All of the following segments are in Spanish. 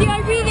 te olvides de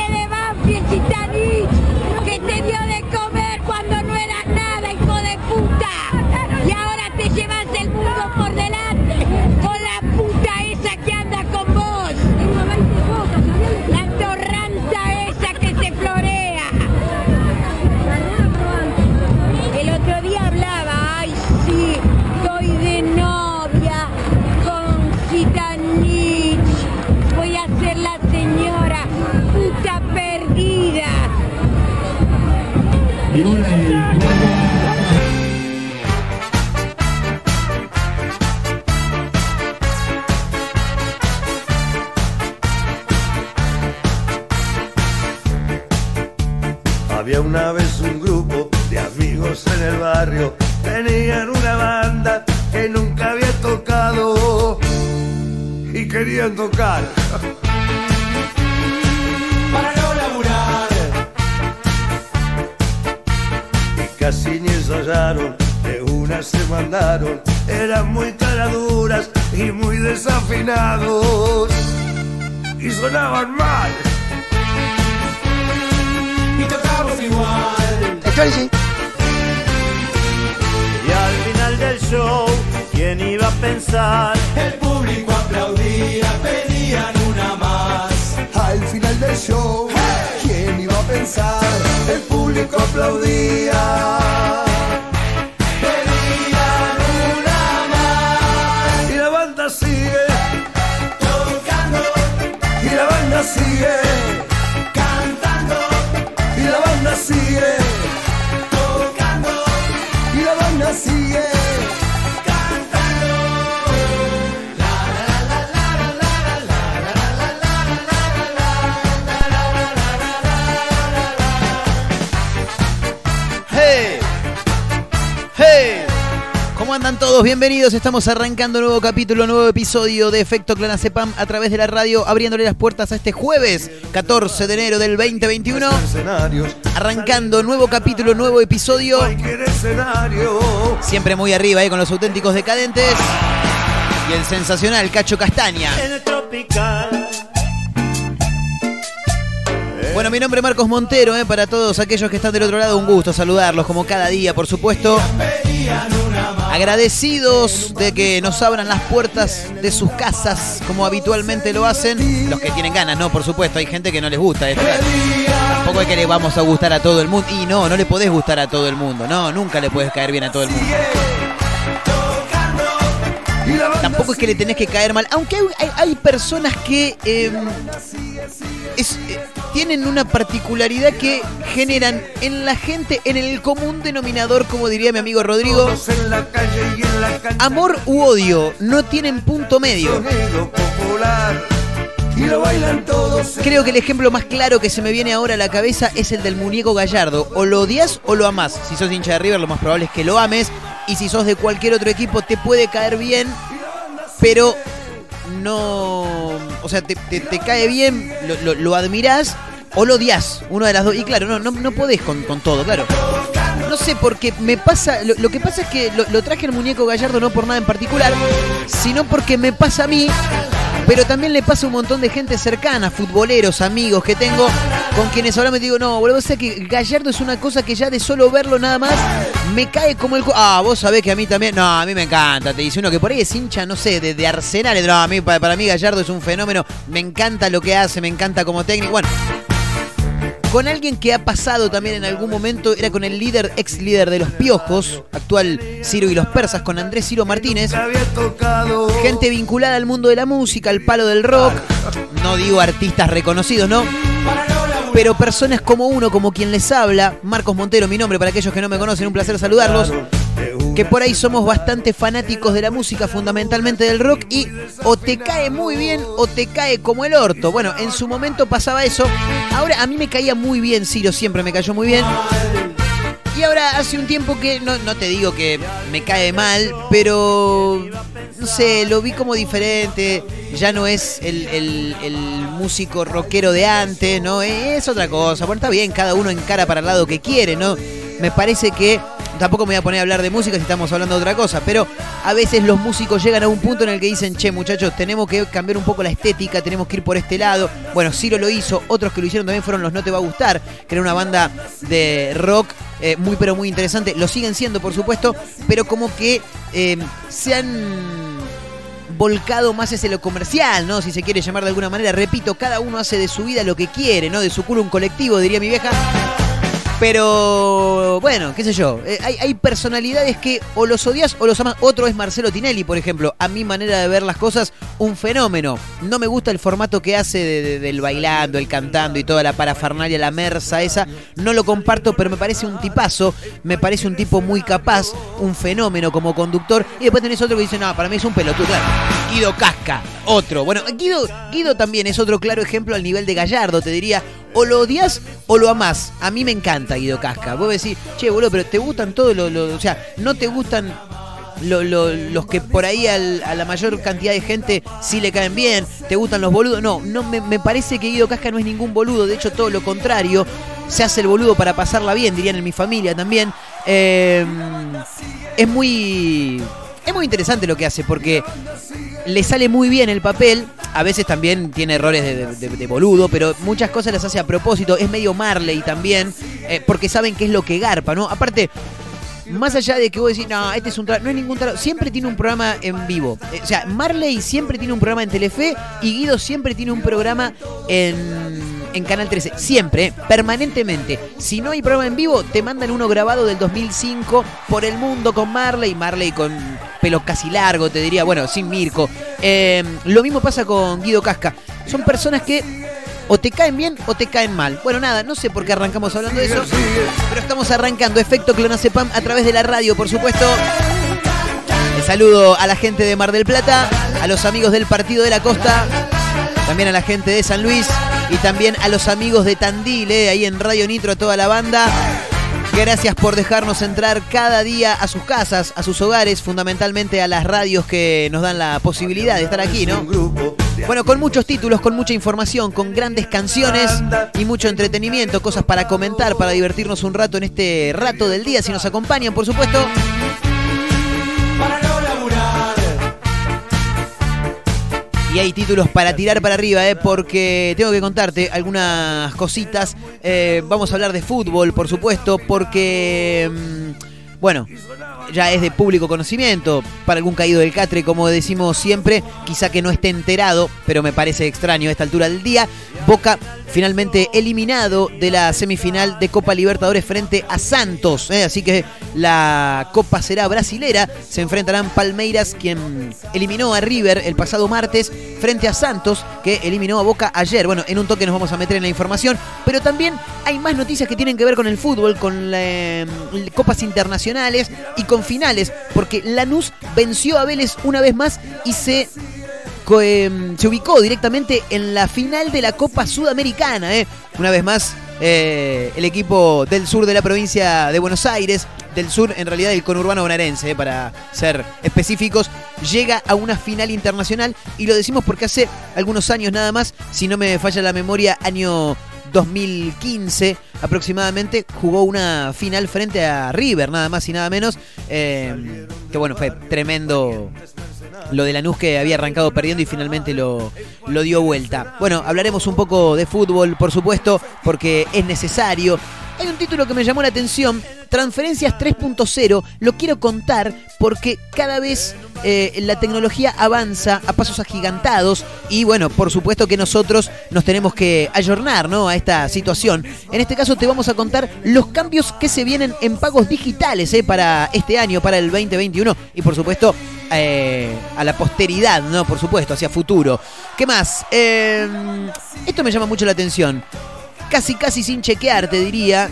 todos? Bienvenidos. Estamos arrancando nuevo capítulo, nuevo episodio de Efecto Clanacepam a través de la radio, abriéndole las puertas a este jueves 14 de enero del 2021. Escenarios, Arrancando nuevo capítulo, nuevo episodio. Siempre muy arriba ahí con los auténticos decadentes. Y el sensacional Cacho Castaña. En el tropical. Bueno, mi nombre es Marcos Montero, eh, para todos aquellos que están del otro lado, un gusto saludarlos como cada día, por supuesto. Agradecidos de que nos abran las puertas de sus casas como habitualmente lo hacen. Los que tienen ganas, ¿no? Por supuesto, hay gente que no les gusta. Tampoco es que le vamos a gustar a todo el mundo. Y no, no le podés gustar a todo el mundo. No, nunca le puedes caer bien a todo el mundo. Tampoco es que le tenés que caer mal. Aunque hay, hay- hay personas que eh, es- eh, tienen una particularidad que generan en la gente, en el común denominador, como diría mi amigo Rodrigo, amor u odio. No tienen punto medio. Y lo bailan todos. Creo que el ejemplo más claro que se me viene ahora a la cabeza es el del muñeco gallardo. O lo odias o lo amás. Si sos hincha de River, lo más probable es que lo ames. Y si sos de cualquier otro equipo, te puede caer bien, pero no. O sea, te, cae bien, lo, lo, admirás o lo odias. Uno de las dos. Y claro, no, no, no podés con, todo, claro. No sé, porque me pasa. Lo, que pasa es que lo, lo traje el muñeco gallardo no por nada en particular, sino porque me pasa a mí pero también le pasa a un montón de gente cercana, futboleros, amigos que tengo, con quienes ahora me digo, no, boludo, o sea que Gallardo es una cosa que ya de solo verlo nada más me cae como el... Ah, vos sabés que a mí también... No, a mí me encanta, te dice uno que por ahí es hincha, no sé, de, de Arsenal. No, a mí, para, para mí Gallardo es un fenómeno, me encanta lo que hace, me encanta como técnico. Bueno, con alguien que ha pasado también en algún momento, era con el líder, ex líder de los Piojos, actual Ciro y los Persas, con Andrés Ciro Martínez. Gente vinculada al mundo de la música, al palo del rock. No digo artistas reconocidos, ¿no? Pero personas como uno, como quien les habla, Marcos Montero, mi nombre, para aquellos que no me conocen, un placer saludarlos. Que por ahí somos bastante fanáticos de la música, fundamentalmente del rock, y o te cae muy bien o te cae como el orto. Bueno, en su momento pasaba eso. Ahora a mí me caía muy bien, Ciro siempre me cayó muy bien. Y ahora hace un tiempo que, no, no te digo que me cae mal, pero no sé, lo vi como diferente. Ya no es el, el- el músico rockero de antes, ¿no? Es otra cosa. Bueno, está bien, cada uno encara para el lado que quiere, ¿no? Me parece que tampoco me voy a poner a hablar de música si estamos hablando de otra cosa, pero a veces los músicos llegan a un punto en el que dicen, che muchachos, tenemos que cambiar un poco la estética, tenemos que ir por este lado. Bueno, Ciro lo hizo, otros que lo hicieron también fueron los No Te Va a Gustar, que era una banda de rock eh, muy pero muy interesante. Lo siguen siendo, por supuesto, pero como que eh, se han volcado más hacia lo comercial, ¿no? Si se quiere llamar de alguna manera. Repito, cada uno hace de su vida lo que quiere, ¿no? De su culo un colectivo, diría mi vieja. Pero bueno, qué sé yo. eh, hay, hay personalidades que o los odias o los amas. Otro es Marcelo Tinelli, por ejemplo. A mi manera de ver las cosas, un fenómeno. No me gusta el formato que hace de- de- del bailando, el cantando y toda la parafernalia, la mersa esa. No lo comparto, pero me parece un tipazo. Me parece un tipo muy capaz, un fenómeno como conductor. Y después tenés otro que dice, no, para mí es un pelotudo. Claro. Guido Casca, otro. Bueno, Guido, Guido también es otro claro ejemplo al nivel de Gallardo, te diría. O lo odias o lo amás. A mí me encanta Guido Casca. Vos decís, che, boludo, pero te gustan todos los. los- o sea, no te gustan lo- lo- los que por ahí a la mayor cantidad de gente sí le caen bien, te gustan los boludos. No, no me, me parece que Guido Casca no es ningún boludo, de hecho todo lo contrario. Se hace el boludo para pasarla bien, dirían en mi familia también. Eh, es muy. Es muy interesante lo que hace, porque le sale muy bien el papel. A veces también tiene errores de, boludo, pero muchas cosas las hace a propósito. Es medio Marley también, eh, porque saben qué es lo que garpa, ¿no? Aparte, más allá de que vos decís, no, este es un no es ningún tarado, siempre tiene un programa en vivo. Eh, o sea, Marley siempre tiene un programa en Telefe y Guido siempre tiene un programa en, en Canal 13. Siempre, permanentemente. Si no hay programa en vivo, te mandan uno grabado del 2005 por el mundo con Marley. Marley con pelo casi largo, te diría, bueno, sin Mirko. Eh, lo mismo pasa con Guido Casca. Son personas que o te caen bien o te caen mal. Bueno, nada, no sé por qué arrancamos hablando de eso, pero estamos arrancando Efecto Clonazepam a través de la radio, por supuesto. El saludo a la gente de Mar del Plata, a los amigos del Partido de la Costa, también a la gente de San Luis y también a los amigos de Tandil, eh, ahí en Radio Nitro, a toda la banda. Gracias por dejarnos entrar cada día a sus casas, a sus hogares, fundamentalmente a las radios que nos dan la posibilidad de estar aquí, ¿no? Bueno, con muchos títulos, con mucha información, con grandes canciones y mucho entretenimiento, cosas para comentar, para divertirnos un rato en este rato del día, si nos acompañan, por supuesto. Hay títulos para tirar para arriba, ¿eh? porque tengo que contarte algunas cositas. Eh, vamos a hablar de fútbol, por supuesto, porque, mm, bueno, ya es de público conocimiento. Para algún caído del catre, como decimos siempre, quizá que no esté enterado, pero me parece extraño a esta altura del día. Boca finalmente eliminado de la semifinal de Copa Libertadores frente a Santos. ¿eh? Así que la Copa será brasilera. Se enfrentarán Palmeiras, quien eliminó a River el pasado martes, frente a Santos, que eliminó a Boca ayer. Bueno, en un toque nos vamos a meter en la información, pero también hay más noticias que tienen que ver con el fútbol, con eh, copas internacionales y con finales, porque Lanús venció a Vélez una vez más y se em, se ubicó directamente en la final de la Copa Sudamericana. ¿eh? Una vez más, eh, el equipo del sur de la provincia de Buenos Aires, del sur en realidad del conurbano bonaerense, ¿eh? para ser específicos, llega a una final internacional y lo decimos porque hace algunos años nada más, si no me falla la memoria, año 2015 aproximadamente jugó una final frente a River, nada más y nada menos. eh, que bueno, fue tremendo lo de Lanús que había arrancado perdiendo y finalmente lo, lo dio vuelta. Bueno, hablaremos un poco de fútbol, por supuesto, porque es necesario. Hay un título que me llamó la atención, Transferencias 3.0, lo quiero contar porque cada vez eh, la tecnología avanza a pasos agigantados y bueno, por supuesto que nosotros nos tenemos que ayornar ¿no? a esta situación. En este caso te vamos a contar los cambios que se vienen en pagos digitales eh, para este año, para el 2021 y por supuesto eh, a la posteridad, ¿no? Por supuesto, hacia futuro. ¿Qué más? Eh, esto me llama mucho la atención. Casi, casi sin chequear, te diría.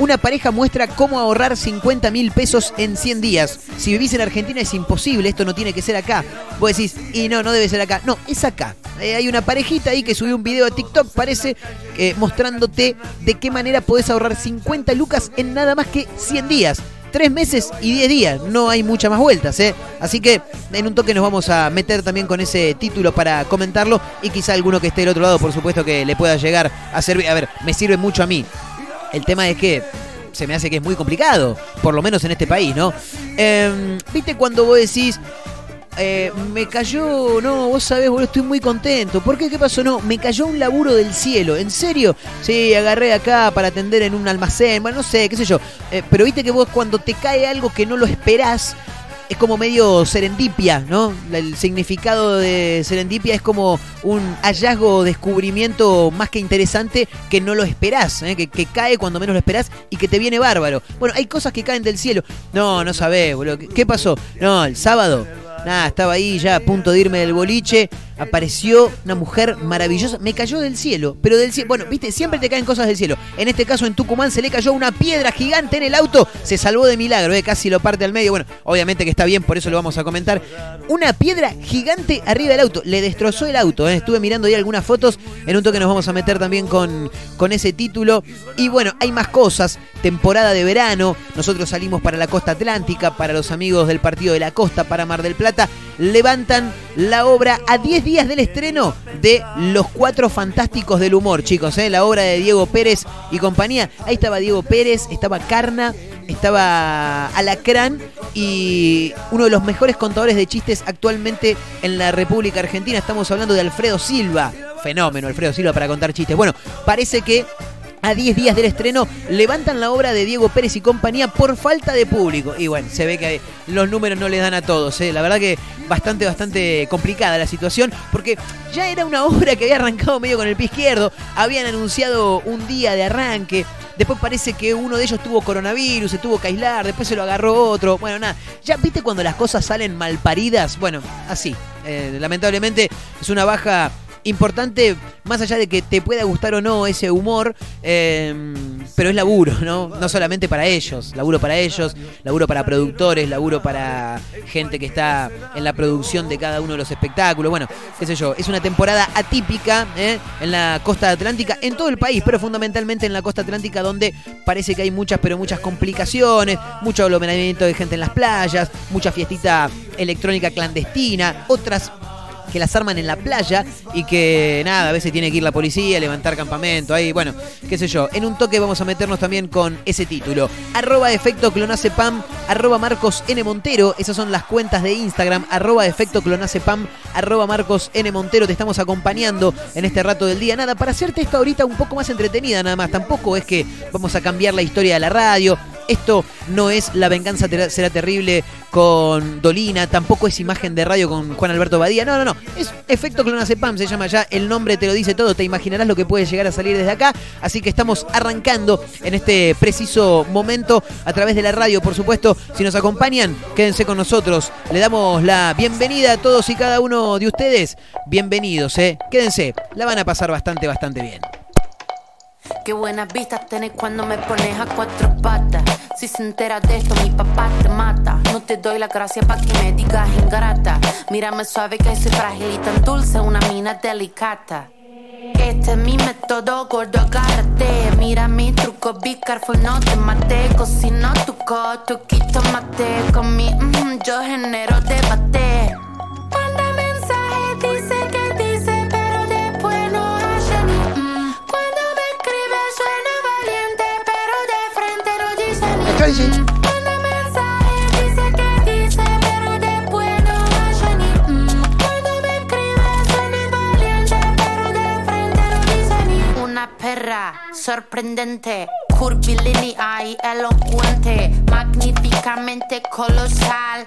Una pareja muestra cómo ahorrar 50 mil pesos en 100 días. Si vivís en Argentina es imposible, esto no tiene que ser acá. Vos decís, y no, no debe ser acá. No, es acá. Eh, hay una parejita ahí que subió un video a TikTok, parece, eh, mostrándote de qué manera podés ahorrar 50 lucas en nada más que 100 días. Tres meses y 10 días, no hay muchas más vueltas, ¿eh? Así que en un toque nos vamos a meter también con ese título para comentarlo y quizá alguno que esté del otro lado, por supuesto, que le pueda llegar a servir. A ver, me sirve mucho a mí. El tema es que se me hace que es muy complicado, por lo menos en este país, ¿no? Em, ¿Viste cuando vos decís, eh, me cayó, no, vos sabés, boludo, estoy muy contento. ¿Por qué? ¿Qué pasó? No, me cayó un laburo del cielo. ¿En serio? Sí, agarré acá para atender en un almacén, bueno, no sé, qué sé yo. Eh, pero viste que vos cuando te cae algo que no lo esperás, es como medio serendipia, ¿no? El significado de serendipia es como un hallazgo o descubrimiento más que interesante que no lo esperás, ¿eh? que, que, cae cuando menos lo esperás y que te viene bárbaro. Bueno, hay cosas que caen del cielo. No, no sabés, boludo. ¿Qué pasó? No, el sábado Nada, estaba ahí ya a punto de irme del boliche. Apareció una mujer maravillosa. Me cayó del cielo. Pero del cielo. Bueno, viste, siempre te caen cosas del cielo. En este caso, en Tucumán se le cayó una piedra gigante en el auto. Se salvó de milagro, ¿eh? casi lo parte al medio. Bueno, obviamente que está bien, por eso lo vamos a comentar. Una piedra gigante arriba del auto. Le destrozó el auto. ¿eh? Estuve mirando ahí algunas fotos. En un toque nos vamos a meter también con, con ese título. Y bueno, hay más cosas. Temporada de verano. Nosotros salimos para la costa atlántica, para los amigos del partido de la costa, para Mar del Plata levantan la obra a 10 días del estreno de Los Cuatro Fantásticos del Humor, chicos, ¿eh? la obra de Diego Pérez y compañía. Ahí estaba Diego Pérez, estaba Carna, estaba Alacrán y uno de los mejores contadores de chistes actualmente en la República Argentina. Estamos hablando de Alfredo Silva. Fenómeno, Alfredo Silva para contar chistes. Bueno, parece que a 10 días del estreno, levantan la obra de Diego Pérez y compañía por falta de público. Y bueno, se ve que los números no le dan a todos. ¿eh? La verdad que bastante, bastante complicada la situación, porque ya era una obra que había arrancado medio con el pie izquierdo, habían anunciado un día de arranque. Después parece que uno de ellos tuvo coronavirus, se tuvo que aislar, después se lo agarró otro. Bueno, nada. Ya viste cuando las cosas salen mal paridas. Bueno, así. Eh, lamentablemente es una baja importante, más allá de que te pueda gustar o no ese humor, eh, pero es laburo, ¿no? No solamente para ellos, laburo para ellos, laburo para productores, laburo para gente que está en la producción de cada uno de los espectáculos. Bueno, qué sé yo, es una temporada atípica ¿eh? en la costa atlántica, en todo el país, pero fundamentalmente en la costa atlántica donde parece que hay muchas, pero muchas complicaciones, mucho aglomeramiento de gente en las playas, mucha fiestita electrónica clandestina, otras que las arman en la playa y que nada, a veces tiene que ir la policía, levantar campamento, ahí, bueno, qué sé yo. En un toque vamos a meternos también con ese título. Arroba efecto clonacepam, arroba Marcos N. Montero, esas son las cuentas de Instagram, arroba efecto clonacepam, arroba Marcos N. Montero, te estamos acompañando en este rato del día. Nada, para hacerte esta ahorita un poco más entretenida nada más, tampoco es que vamos a cambiar la historia de la radio, esto no es La venganza será terrible con Dolina, tampoco es imagen de radio con Juan Alberto Badía. No, no, no. Es efecto clonazepam, se llama ya. El nombre te lo dice todo. Te imaginarás lo que puede llegar a salir desde acá. Así que estamos arrancando en este preciso momento a través de la radio, por supuesto. Si nos acompañan, quédense con nosotros. Le damos la bienvenida a todos y cada uno de ustedes. Bienvenidos, ¿eh? Quédense. La van a pasar bastante, bastante bien. Qué buenas vistas tenés cuando me pones a cuatro patas. Si se entera de esto, mi papá te mata. No te doy la gracia pa' que me digas ingrata. Mírame suave que soy frágil y tan dulce, una mina delicata. Este es mi método, gordo, agárrate. Mira mi truco, be careful, no te mate. Cocino tu coto, quito mate. Con mi mm, yo genero debate. Una perra sorprendente, curvilínea elocuente, magníficamente colosal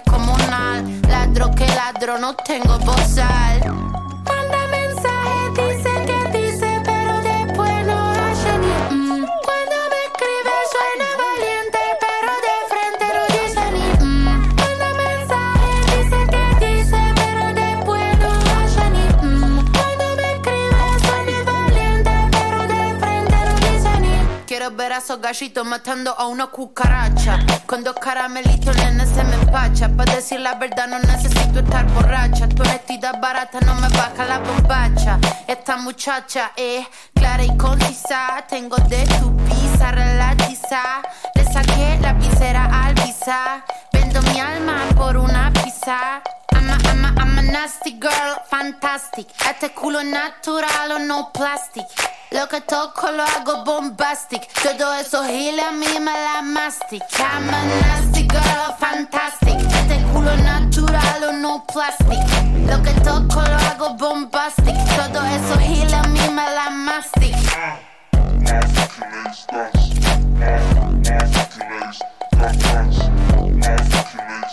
comunal. Ladro que ladro, no tengo bozal. Esos gallitos matando a una cucaracha. Con dos caramelitos, nene, se me empacha. Para decir la verdad, no necesito estar borracha. Tu honestidad barata no me baja la bombacha. Esta muchacha es clara y concisa. Tengo de tu pizza relatiza. Le saqué la visera al visa. Mi alma por una pizza. I'm a, I'm a, I'm a nasty girl, fantastic. Este culo natural o no plastic. Lo que toco lo hago bombastic. Todo eso gila a mí me la mastic. I'm a nasty girl, fantastic. Este culo natural o no plastic. Lo que toco lo hago bombastic. Todo eso gila a mí me la mastic. Muy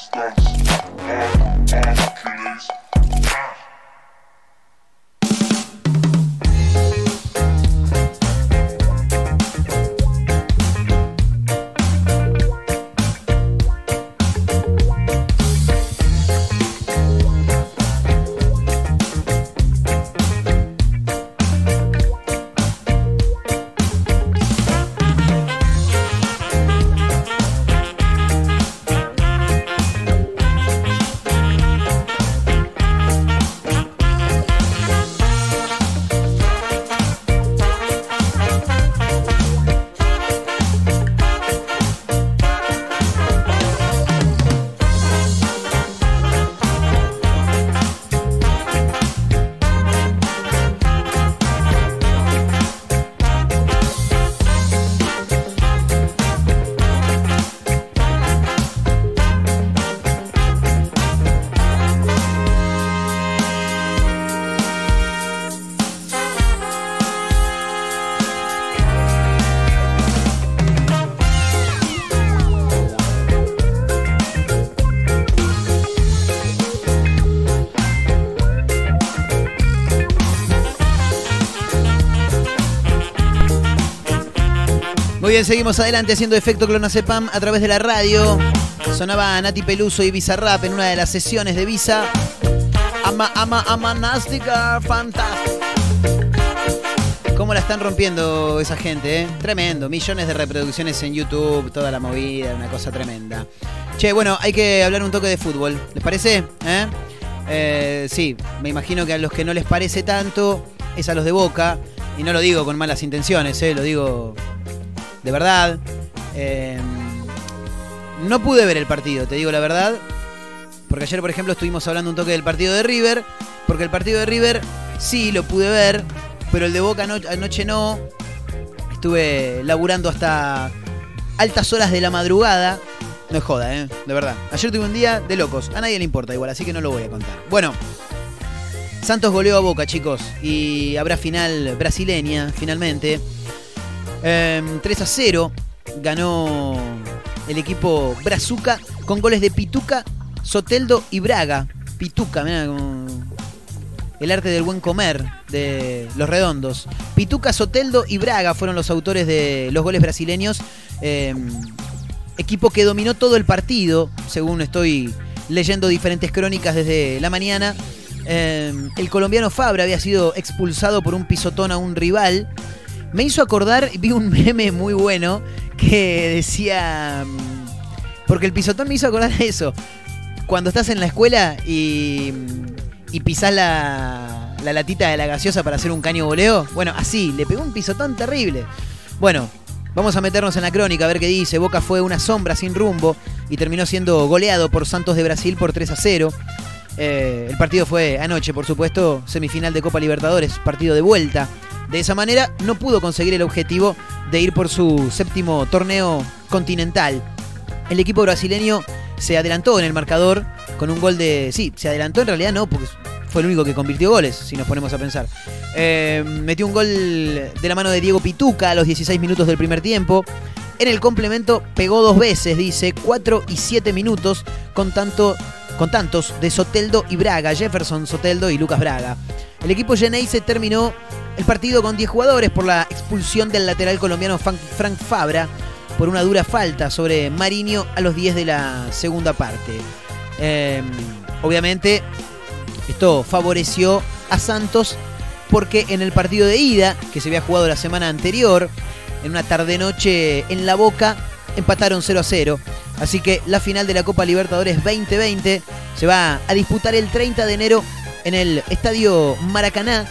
seguimos adelante haciendo efecto clonazepam a través de la radio. Sonaba Nati Peluso y Bizarrap en una de las sesiones de Visa. Ama, ama, ama, nasty girl, fantastic. ¿Cómo la están rompiendo esa gente, eh? Tremendo. Millones de reproducciones en YouTube, toda la movida, una cosa tremenda. Che, bueno, hay que hablar un toque de fútbol. ¿Les parece? ¿Eh? Eh, sí, me imagino que a los que no les parece tanto es a los de Boca. Y no lo digo con malas intenciones, lo digo de verdad. Eh, no pude ver el partido, te digo la verdad. Porque ayer, por ejemplo, estuvimos hablando un toque del partido de River. Porque el partido de River sí lo pude ver, pero el de Boca ano- anoche no. Estuve laburando hasta altas horas de la madrugada. No es joda, ¿eh? De verdad. Ayer tuve un día de locos. A nadie le importa igual, así que no lo voy a contar. Bueno, Santos goleó a Boca, chicos. Y habrá final brasileña, finalmente. Em, 3 a 0 ganó el equipo Brazuca con goles de Pituca, Soteldo y Braga. Pituca, mirá el arte del buen comer de los redondos. Pituca, Soteldo y Braga fueron los autores de los goles brasileños. Em, equipo que dominó todo el partido, según estoy leyendo diferentes crónicas desde la mañana. Em, el colombiano Fabra había sido expulsado por un pisotón a un rival. Me hizo acordar, vi un meme muy bueno que decía. mm, Porque el pisotón me hizo acordar a eso. Cuando estás en la escuela y, y pisás la, la latita de la gaseosa para hacer un caño voleo. Bueno, así, le pegó un pisotón terrible. Bueno, vamos a meternos en la crónica a ver qué dice. Boca fue una sombra sin rumbo y terminó siendo goleado por Santos de Brasil por 3 a 0. Eh, el partido fue anoche, por supuesto, semifinal de Copa Libertadores, partido de vuelta. De esa manera no pudo conseguir el objetivo de ir por su séptimo torneo continental. El equipo brasileño se adelantó en el marcador con un gol de... Sí, se adelantó en realidad no, porque fue el único que convirtió goles, si nos ponemos a pensar. Eh, metió un gol de la mano de Diego Pituca a los 16 minutos del primer tiempo. En el complemento pegó dos veces, dice, 4 y 7 minutos con, tanto, con tantos de Soteldo y Braga, Jefferson Soteldo y Lucas Braga. El equipo Geneise terminó el partido con 10 jugadores por la expulsión del lateral colombiano Frank Fabra por una dura falta sobre Mariño a los 10 de la segunda parte. Eh, obviamente, esto favoreció a Santos porque en el partido de ida, que se había jugado la semana anterior, en una tarde-noche en La Boca, empataron 0 a 0. Así que la final de la Copa Libertadores 2020 se va a disputar el 30 de enero en el Estadio Maracaná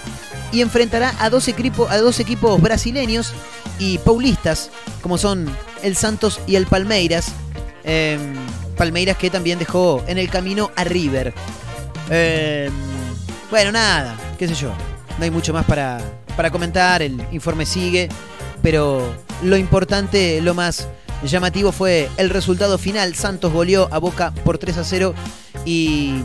y enfrentará a dos, equipos, brasileños y paulistas, como son el Santos y el Palmeiras. Em, Palmeiras que también dejó en el camino a River. Em, bueno, nada, qué sé yo. No hay mucho más para, para comentar, el informe sigue, pero lo importante, lo más llamativo fue el resultado final. Santos goleó a Boca por 3 a 0 y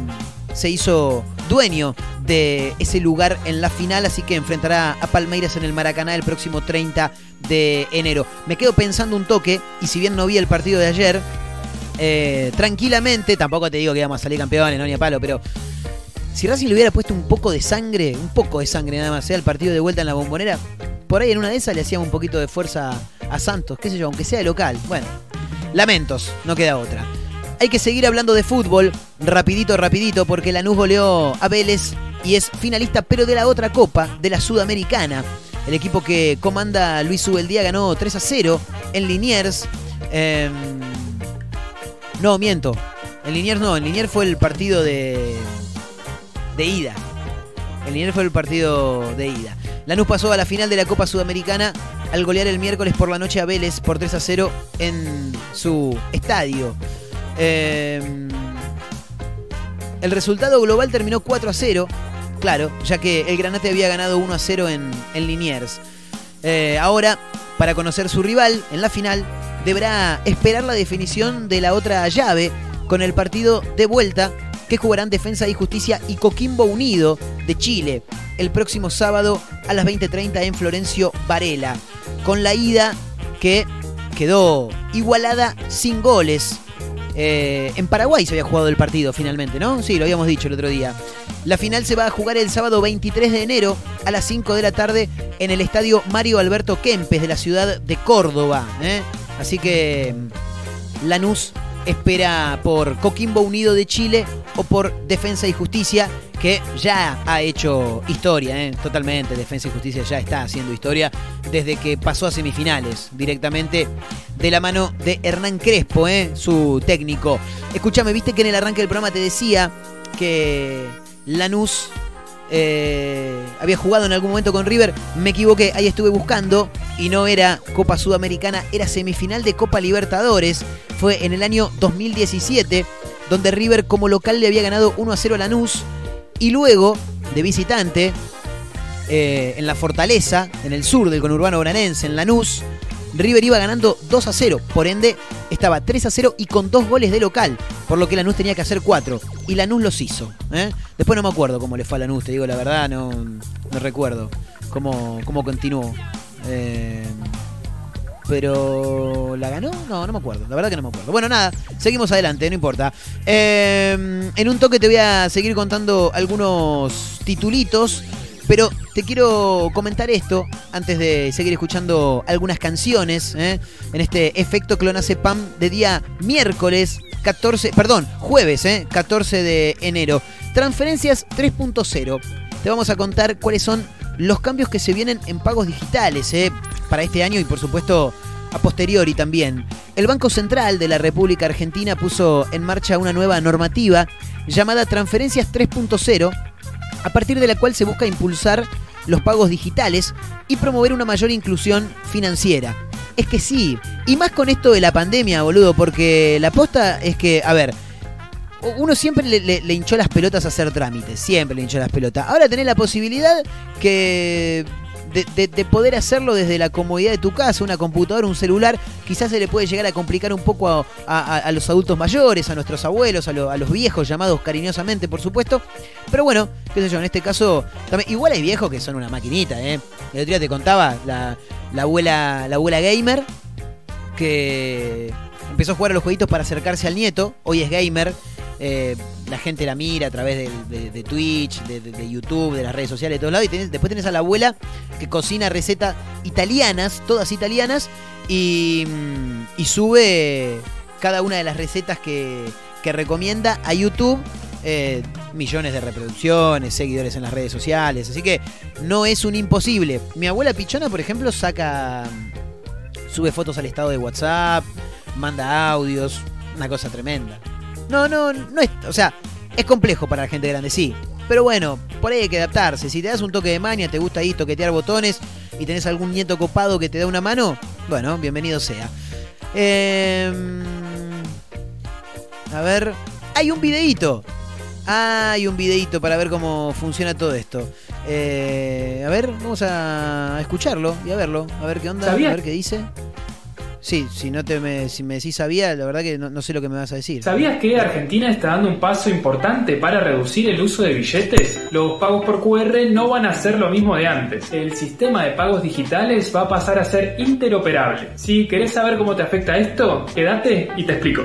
se hizo dueño de ese lugar en la final, así que enfrentará a Palmeiras en el Maracaná el próximo 30 de enero. Me quedo pensando un toque, y si bien no vi el partido de ayer, eh, tranquilamente, tampoco te digo que íbamos a salir campeones, no ni palo, pero si Racing le hubiera puesto un poco de sangre, un poco de sangre nada más, sea el partido de vuelta en la bombonera, por ahí en una de esas le hacíamos un poquito de fuerza a Santos, qué sé yo, aunque sea de local. Bueno, lamentos, no queda otra. Hay que seguir hablando de fútbol, rapidito, rapidito, porque Lanús goleó a Vélez y es finalista, pero de la otra copa, de la Sudamericana. El equipo que comanda Luis Ubeldía ganó 3 a 0 en Liniers. Em, no, miento. En Liniers no, en Liniers fue el partido de, de ida. En Liniers fue el partido de ida. Lanús pasó a la final de la Copa Sudamericana al golear el miércoles por la noche a Vélez por 3 a 0 en su estadio. Em, el resultado global terminó 4 a 0, claro, ya que el Granate había ganado 1 a 0 en, Liniers. Eh, ahora, para conocer su rival en la final, deberá esperar la definición de la otra llave con el partido de vuelta que jugarán Defensa y Justicia y Coquimbo Unido de Chile el próximo sábado a las 20.30 en Florencio Varela, con la ida que quedó igualada sin goles eh, en Paraguay se había jugado el partido finalmente, ¿no? Sí, lo habíamos dicho el otro día. La final se va a jugar el sábado 23 de enero a las 5 de la tarde en el estadio Mario Alberto Kempes de la ciudad de Córdoba. ¿eh? Así que mm, Lanús espera por Coquimbo Unido de Chile o por Defensa y Justicia, que ya ha hecho historia, ¿eh? totalmente. Defensa y Justicia ya está haciendo historia desde que pasó a semifinales, directamente de la mano de Hernán Crespo, ¿eh? su técnico. Escúchame, viste que en el arranque del programa te decía que Lanús eh, había jugado en algún momento con River. Me equivoqué, ahí estuve buscando y no era Copa Sudamericana, era semifinal de Copa Libertadores. Fue en el año 2017, donde River como local le había ganado 1 a 0 a Lanús y luego de visitante eh, en la Fortaleza, en el sur del conurbano granense, en Lanús. River iba ganando 2 a 0, por ende estaba 3 a 0 y con dos goles de local, por lo que Lanús tenía que hacer 4. Y Lanús los hizo. ¿eh? Después no me acuerdo cómo le fue a Lanús, te digo la verdad, no, no recuerdo cómo, cómo continuó. Eh, pero ¿la ganó? No, no me acuerdo. La verdad que no me acuerdo. Bueno, nada, seguimos adelante, no importa. Eh, en un toque te voy a seguir contando algunos titulitos. Pero te quiero comentar esto antes de seguir escuchando algunas canciones ¿eh? en este efecto Pam de día miércoles 14, perdón, jueves ¿eh? 14 de enero. Transferencias 3.0. Te vamos a contar cuáles son los cambios que se vienen en pagos digitales ¿eh? para este año y por supuesto a posteriori también. El Banco Central de la República Argentina puso en marcha una nueva normativa llamada Transferencias 3.0 a partir de la cual se busca impulsar los pagos digitales y promover una mayor inclusión financiera. Es que sí, y más con esto de la pandemia, boludo, porque la posta es que, a ver, uno siempre le, hinchó las pelotas a hacer trámites, siempre le hinchó las pelotas. Ahora tenés la posibilidad que de, poder hacerlo desde la comodidad de tu casa, una computadora, un celular, quizás se le puede llegar a complicar un poco a, los adultos mayores, a nuestros abuelos, a, los viejos, llamados cariñosamente, por supuesto. Pero bueno, qué sé yo, en este caso, igual hay viejos que son una maquinita, ¿eh? El otro día te contaba la, abuela, la abuela gamer que empezó a jugar a los jueguitos para acercarse al nieto, hoy es gamer eh, la gente la mira a través de, Twitch, de, YouTube, de las redes sociales, de todos lados. Y después tenés a la abuela que cocina recetas italianas, todas italianas, y, mm, sube cada una de las recetas que, recomienda a YouTube. Eh, millones de reproducciones, seguidores en las redes sociales, así que no es un imposible. Mi abuela Pichona, por ejemplo, saca sube fotos al estado de WhatsApp, manda audios, una cosa tremenda. No, no, no es, o sea, es complejo para la gente grande, sí. Pero bueno, por ahí hay que adaptarse. Si te das un toque de mania, te gusta ahí toquetear botones y tenés algún nieto copado que te da una mano, bueno, bienvenido sea. Em, a ver, hay un videíto. Hay un videíto para ver cómo funciona todo esto. Eh, a ver, vamos a escucharlo y a verlo, a ver qué onda, a ver qué dice. Sí, si no te me, si me decís sabía, la verdad que no, sé lo que me vas a decir. ¿Sabías que Argentina está dando un paso importante para reducir el uso de billetes? Los pagos por QR no van a ser lo mismo de antes. El sistema de pagos digitales va a pasar a ser interoperable. Si querés saber cómo te afecta esto, quédate y te explico.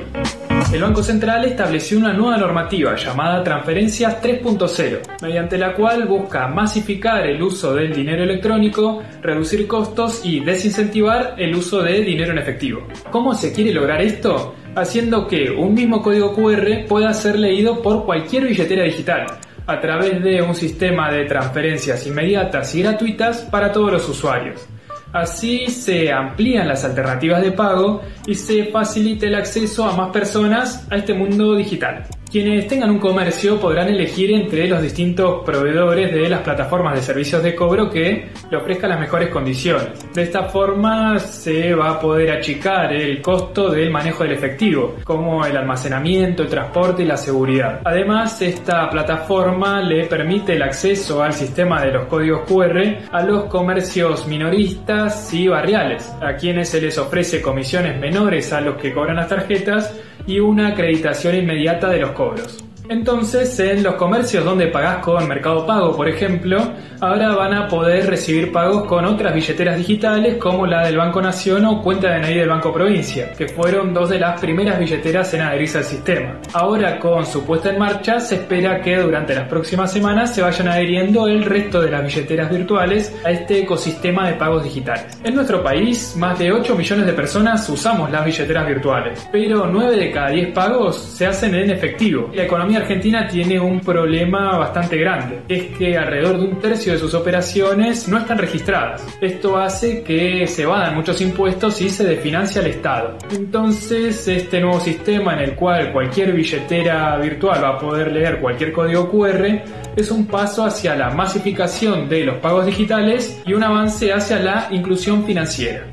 El Banco Central estableció una nueva normativa llamada Transferencias 3.0, mediante la cual busca masificar el uso del dinero electrónico, reducir costos y desincentivar el uso de dinero en efectivo. ¿Cómo se quiere lograr esto? Haciendo que un mismo código QR pueda ser leído por cualquier billetera digital, a través de un sistema de transferencias inmediatas y gratuitas para todos los usuarios. Así se amplían las alternativas de pago y se facilita el acceso a más personas a este mundo digital. Quienes tengan un comercio podrán elegir entre los distintos proveedores de las plataformas de servicios de cobro que le ofrezcan las mejores condiciones. De esta forma se va a poder achicar el costo del manejo del efectivo, como el almacenamiento, el transporte y la seguridad. Además, esta plataforma le permite el acceso al sistema de los códigos QR a los comercios minoristas y barriales, a quienes se les ofrece comisiones menores a los que cobran las tarjetas y una acreditación inmediata de los cobros. Entonces, en los comercios donde pagás con Mercado Pago, por ejemplo, ahora van a poder recibir pagos con otras billeteras digitales como la del Banco Nación o cuenta de NAI del Banco Provincia, que fueron dos de las primeras billeteras en adherirse al sistema. Ahora, con su puesta en marcha, se espera que durante las próximas semanas se vayan adhiriendo el resto de las billeteras virtuales a este ecosistema de pagos digitales. En nuestro país, más de 8 millones de personas usamos las billeteras virtuales, pero 9 de cada 10 pagos se hacen en efectivo. La economía Argentina tiene un problema bastante grande, es que alrededor de un tercio de sus operaciones no están registradas. Esto hace que se vadan muchos impuestos y se desfinancia el Estado. Entonces, este nuevo sistema en el cual cualquier billetera virtual va a poder leer cualquier código QR es un paso hacia la masificación de los pagos digitales y un avance hacia la inclusión financiera.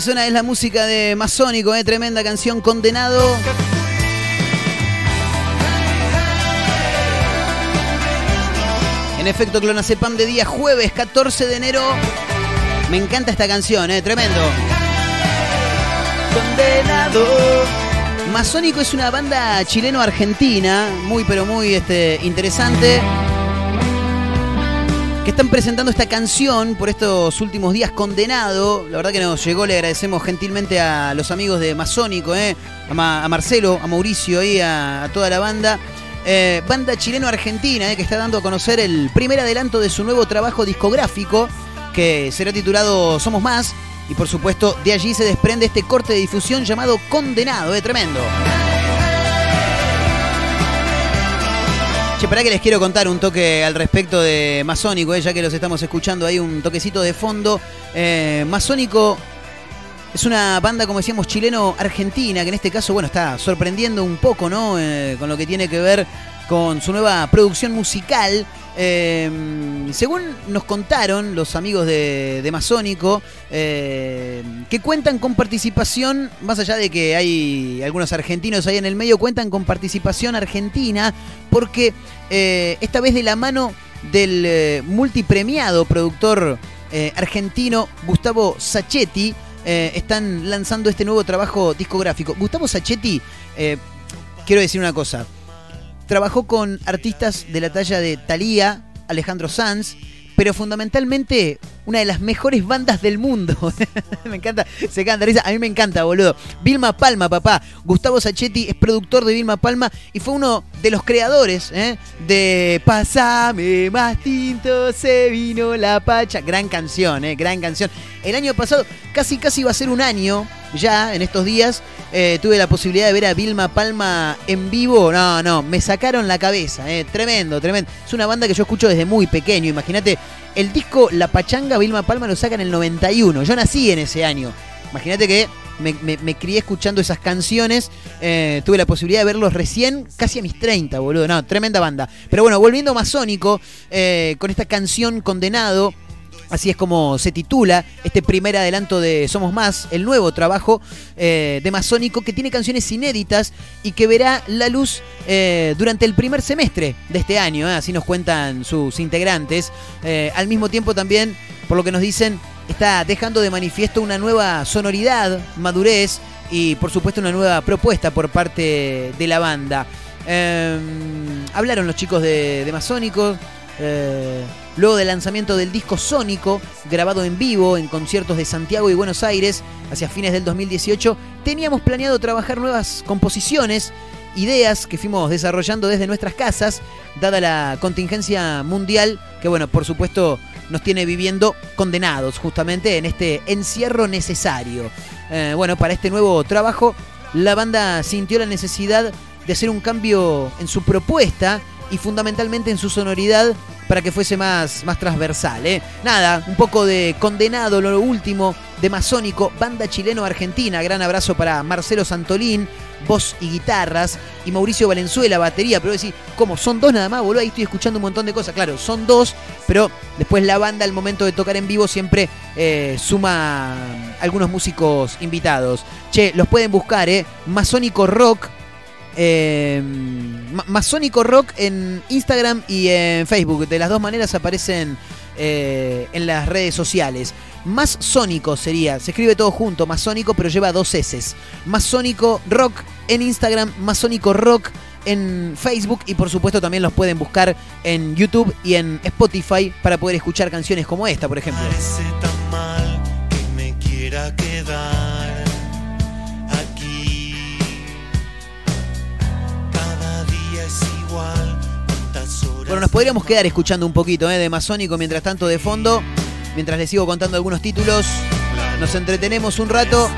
Que suena es la música de Masónico, ¿eh? tremenda canción, Condenado. En efecto, Clonacepam de día jueves 14 de enero. Me encanta esta canción, ¿eh? tremendo. Condenado. Masónico es una banda chileno-argentina, muy pero muy este, interesante. Están presentando esta canción por estos últimos días condenado. La verdad que nos llegó, le agradecemos gentilmente a los amigos de Masónico, ¿eh? a, Marcelo, a Mauricio y a toda la banda. Eh, banda chileno-argentina eh, que está dando a conocer el primer adelanto de su nuevo trabajo discográfico que será titulado Somos Más y por supuesto de allí se desprende este corte de difusión llamado Condenado, eh, tremendo. Che, para que les quiero contar un toque al respecto de Masónico, eh, ya que los estamos escuchando ahí, un toquecito de fondo. Masónico es una banda, como decíamos, chileno-argentina, que en este caso, bueno, está sorprendiendo un poco, ¿no? Eh, con lo que tiene que ver con su nueva producción musical. Eh, según nos contaron los amigos de, Masónico, eh, que cuentan con participación, más allá de que hay algunos argentinos ahí en el medio, cuentan con participación argentina, porque esta vez de la mano del multipremiado productor argentino Gustavo Sacchetti, eh, están lanzando este nuevo trabajo discográfico. Gustavo Sacchetti, eh, quiero decir una cosa, trabajó con artistas de la talla de Thalía, Alejandro Sanz, pero fundamentalmente una de las mejores bandas del mundo. me encanta, se canta risa. A mí me encanta, boludo. Vilma Palma, papá. Gustavo Sacchetti es productor de Vilma Palma y fue uno de los creadores ¿eh? de Pasame más tinto, se vino la pacha. Gran canción, ¿eh? Gran canción. El año pasado, casi casi va a ser un año ya en estos días eh, tuve la posibilidad de ver a Vilma Palma en vivo. No, no, me sacaron la cabeza. Eh. Tremendo, tremendo. Es una banda que yo escucho desde muy pequeño. Imagínate, el disco La Pachanga, Vilma Palma lo saca en el 91. Yo nací en ese año. Imagínate que me, crié escuchando esas canciones. Eh, tuve la posibilidad de verlos recién, casi a mis 30, boludo. No, tremenda banda. Pero bueno, volviendo masónico, con esta canción Condenado. Así es como se titula este primer adelanto de Somos Más, el nuevo trabajo eh, de Masónico que tiene canciones inéditas y que verá la luz eh, durante el primer semestre de este año, ¿eh? así nos cuentan sus integrantes. al mismo tiempo también, por lo que nos dicen, está dejando de manifiesto una nueva sonoridad, madurez y por supuesto una nueva propuesta por parte de la banda. Em, hablaron los chicos de, de Masónico luego del lanzamiento del disco Sónico, grabado en vivo en conciertos de Santiago y Buenos Aires hacia fines del 2018, teníamos planeado trabajar nuevas composiciones, ideas que fuimos desarrollando desde nuestras casas, dada la contingencia mundial que, bueno, por supuesto nos tiene viviendo condenados justamente en este encierro necesario. Eh, bueno, para este nuevo trabajo, la banda sintió la necesidad de hacer un cambio en su propuesta y fundamentalmente en su sonoridad para que fuese más, más transversal. ¿eh? Nada, un poco de condenado, lo último de Masónico, banda chileno-argentina. Gran abrazo para Marcelo Santolín, voz y guitarras, y Mauricio Valenzuela, batería. Pero decir, ¿cómo? ¿Son dos nada más, boludo? Ahí estoy escuchando un montón de cosas. Claro, son dos, pero después la banda al momento de tocar en vivo siempre eh, suma algunos músicos invitados. Che, los pueden buscar, ¿eh? Masónico Rock eh, Masónico Rock en Instagram y en Facebook. De las dos maneras aparecen eh, en las redes sociales. Más Sónico sería, se escribe todo junto, Masónico, pero lleva dos S. Masónico Rock en Instagram, Masónico Rock en Facebook y por supuesto también los pueden buscar en YouTube y en Spotify para poder escuchar canciones como esta, por ejemplo. tan mal que me quiera quedar. Bueno, nos podríamos quedar escuchando un poquito eh, de Masónico mientras tanto de fondo, mientras les sigo contando algunos títulos. Nos entretenemos un rato.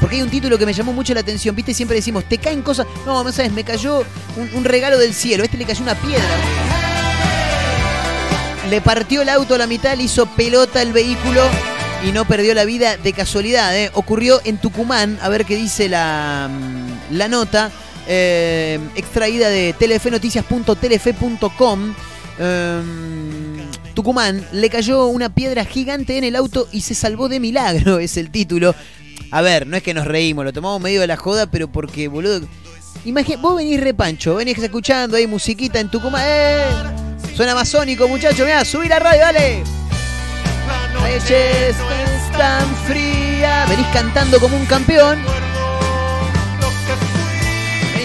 Porque hay un título que me llamó mucho la atención, ¿viste? Siempre decimos, te caen cosas. No, no sabes, me cayó un, regalo del cielo. Este le cayó una piedra. Le partió el auto a la mitad, le hizo pelota el vehículo y no perdió la vida de casualidad. ¿eh? Ocurrió en Tucumán, a ver qué dice la, la nota. Eh, extraída de telefenoticias.telefe.com. Em, Tucumán le cayó una piedra gigante en el auto y se salvó de milagro, es el título. A ver, no es que nos reímos, lo tomamos medio de la joda, pero porque, boludo. Imagínate, vos venís repancho, venís escuchando ahí musiquita en Tucumán. ¡Eh! Suena masónico, muchachos. Mirá, subí la radio, dale. La noche tan fría. Venís cantando como un campeón.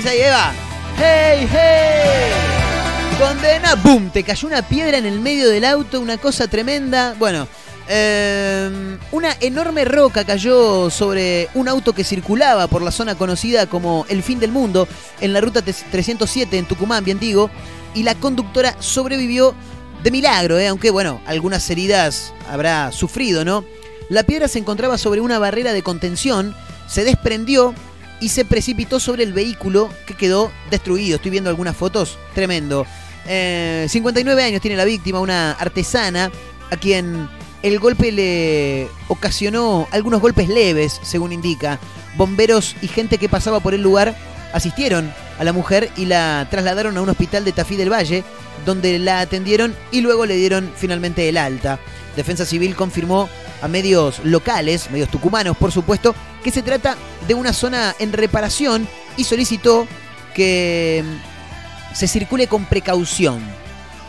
Venís ahí, Eva. ¡Hey, hey! Condena, ¡boom! Te cayó una piedra en el medio del auto, una cosa tremenda. Bueno, eh, una enorme roca cayó sobre un auto que circulaba por la zona conocida como el fin del mundo, en la ruta 307 en Tucumán, bien digo, y la conductora sobrevivió de milagro, eh, aunque bueno, algunas heridas habrá sufrido, ¿no? La piedra se encontraba sobre una barrera de contención, se desprendió y se precipitó sobre el vehículo que quedó destruido. Estoy viendo algunas fotos, tremendo. Eh, 59 años tiene la víctima, una artesana, a quien el golpe le ocasionó algunos golpes leves, según indica. Bomberos y gente que pasaba por el lugar asistieron a la mujer y la trasladaron a un hospital de Tafí del Valle, donde la atendieron y luego le dieron finalmente el alta. Defensa Civil confirmó a medios locales, medios tucumanos por supuesto, que se trata de una zona en reparación y solicitó que se circule con precaución.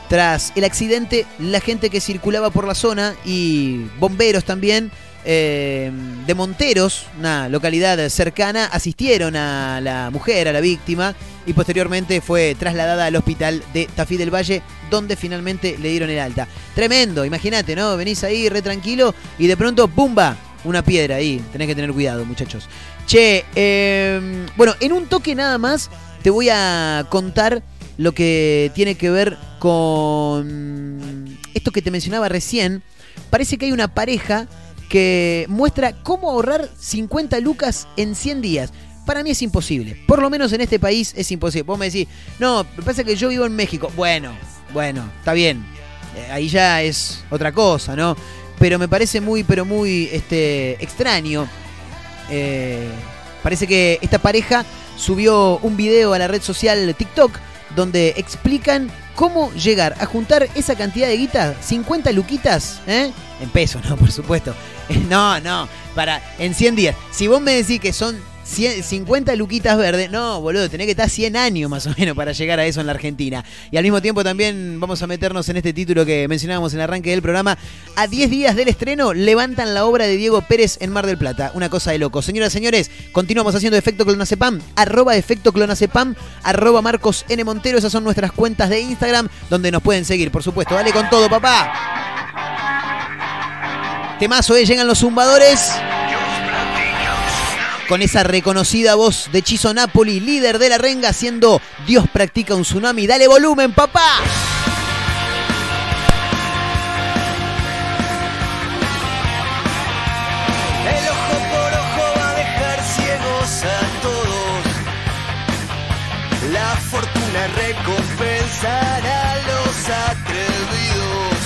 Tras el accidente, la gente que circulaba por la zona y bomberos también eh, de Monteros, una localidad cercana, asistieron a la mujer, a la víctima, y posteriormente fue trasladada al hospital de Tafí del Valle, donde finalmente le dieron el alta. Tremendo, imagínate, ¿no? Venís ahí re tranquilo y de pronto, ¡pumba! Una piedra ahí. Tenés que tener cuidado, muchachos. Che, eh, bueno, en un toque nada más te voy a contar lo que tiene que ver con esto que te mencionaba recién. Parece que hay una pareja que muestra cómo ahorrar 50 lucas en 100 días. Para mí es imposible. Por lo menos en este país es imposible. Vos me decís, no, me pasa que yo vivo en México. Bueno, bueno, está bien. Eh, ahí ya es otra cosa, ¿no? Pero me parece muy, pero muy este, extraño. Eh, parece que esta pareja subió un video a la red social TikTok donde explican cómo llegar a juntar esa cantidad de guita, 50 luquitas, ¿eh? En pesos, ¿no? Por supuesto. No, no, para, en 100 días. Si vos me decís que son 100, 50 luquitas verdes, no, boludo, tenés que estar 100 años más o menos para llegar a eso en la Argentina. Y al mismo tiempo también vamos a meternos en este título que mencionábamos en el arranque del programa. A 10 días del estreno levantan la obra de Diego Pérez en Mar del Plata. Una cosa de loco. Señoras y señores, continuamos haciendo Efecto Clonacepam, arroba Efecto Clonacepam, arroba Marcos N. Montero. Esas son nuestras cuentas de Instagram donde nos pueden seguir, por supuesto. Dale con todo, papá. Temazo, ¿eh? Llegan los zumbadores. Con esa reconocida voz de Chizo Napoli, líder de la renga, haciendo Dios practica un tsunami. Dale volumen, papá. El ojo por ojo va a dejar ciegos a todos. La fortuna recompensará a los atrevidos.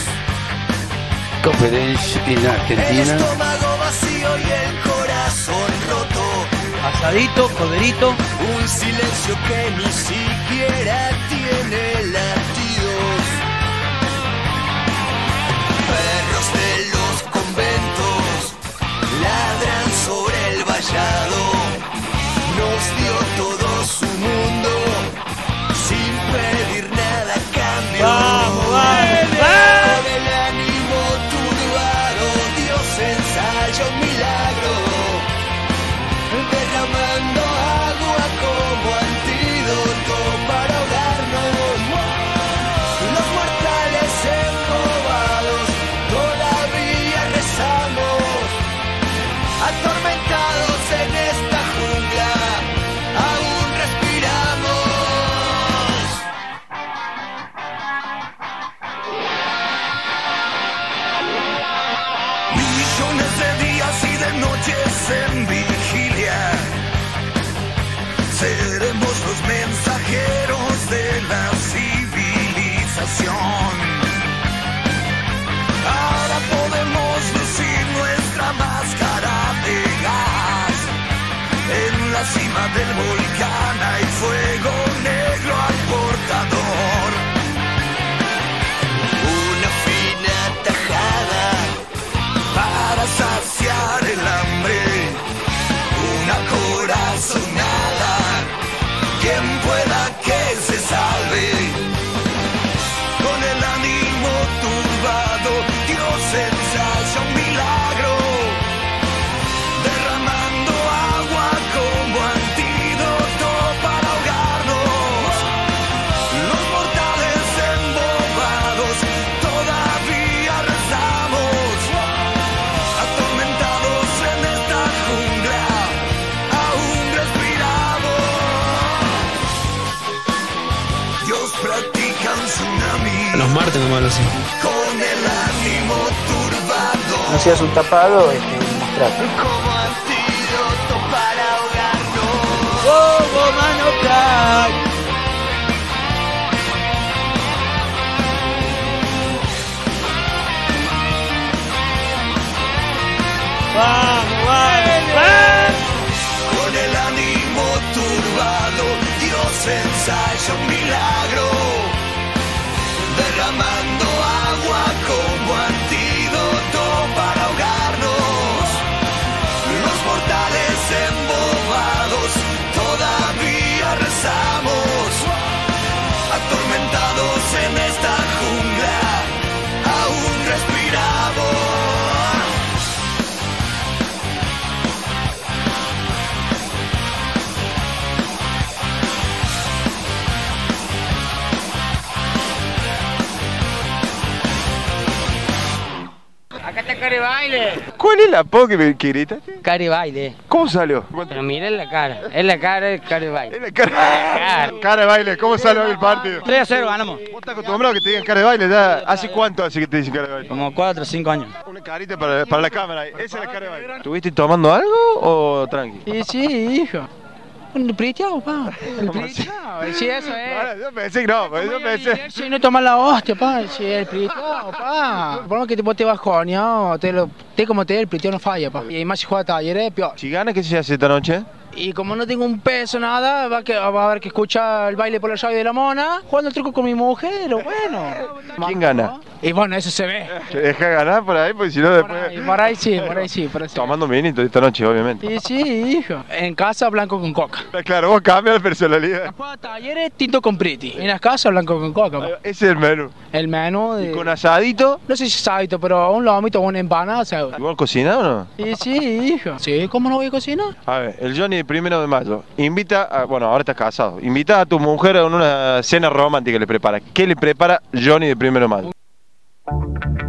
Conferencia en El Argentina. estómago vacío y el. Asadito, corderito. Un silencio que ni siquiera tiene latidos. Tomarlo así. No seas un tapado, este, mostrate. ¡Como mano crack! ¡Vamos, vamos, vamos! Con el ánimo turbado, Dios ensaya un milagro, derramando agua como antídoto para ahogarnos. Los mortales embobados todavía rezamos, atormentados en esta Cari Baile. ¿Cuál es la po que me que gritaste? Cari Baile. ¿Cómo salió? Pero miren la cara. Es la cara de Cari Baile. Es la cara. Cara de baile, ¿cómo salió el partido? 3 a 0 ganamos. ¿Vos estás acostumbrado a que te digan cara de baile? ¿Ya? ¿Hace cuánto hace que te dicen cara de baile? Como 4 o 5 años. Una carita para, para la cámara. Esa es la cara de baile. ¿Estuviste tomando algo o tranqui? Sí, sí, hijo. Un priteado, pa. El priteado. Sí, eso Ah, es. Yo pensé que no, pues yo pensé. Si no tomas la hostia, pa. Sí, el priteado, pa. Por lo que te, vos te bajoneado, te lo, te como te, el priteado no falla, pa. Y más si juega talleres, peor. Si gana, ¿qué se hace esta noche? Y como no tengo un peso, nada, va, que, va a haber que escuchar el baile por la llave de la mona, jugando el truco con mi mujer, o bueno. ¿Quién gana? Y bueno, eso se ve. ¿Te deja ganar por ahí? Porque si no, Por después. ahí, por ahí sí, por ahí sí, por ahí sí. Tomando vinito esta noche, obviamente. Sí, sí, hijo. En casa, blanco con coca. Claro, vos cambias la personalidad. Talleres, tinto con pretty. En las casas, blanco con coca. pa. Ese es el menú. El menú de... ¿Y con asadito? No sé si es sábado, pero un lomito o una empanada, ¿sabes? ¿Igual cocinado o no? Sí, sí, hijo. Sí, ¿cómo no voy a cocinar? A ver, el Johnny el primero de mayo invita, a, bueno, ahora estás casado, invita a tu mujer a una cena romántica que le prepara. ¿Qué le prepara Johnny de primero de mayo?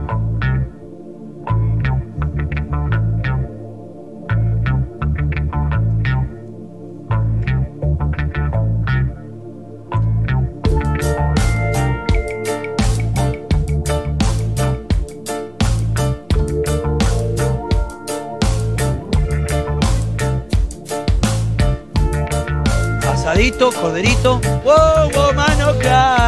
Asadito, corderito. ¡Wow, wow, mano crack!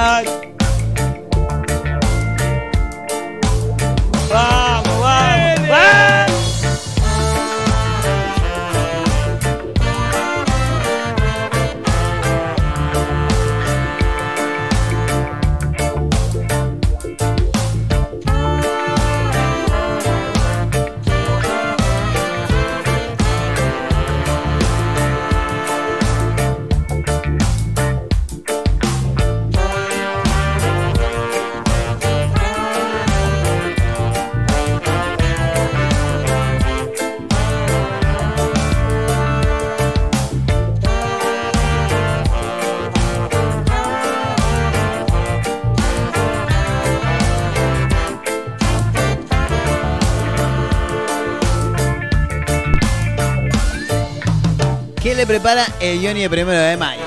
¿Qué le prepara el Johnny de primero de mayo?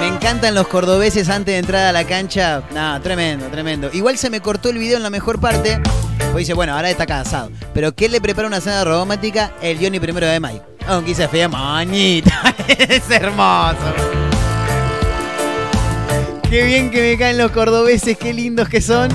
Me encantan los cordobeses antes de entrar a la cancha. No, tremendo, tremendo. Igual se me cortó el video en la mejor parte. Pues dice, bueno, ahora está cansado. Pero ¿qué le prepara una cena romántica el Johnny primero de mayo? Aunque se fea mañita. es hermoso. Qué bien que me caen los cordobeses, qué lindos que son.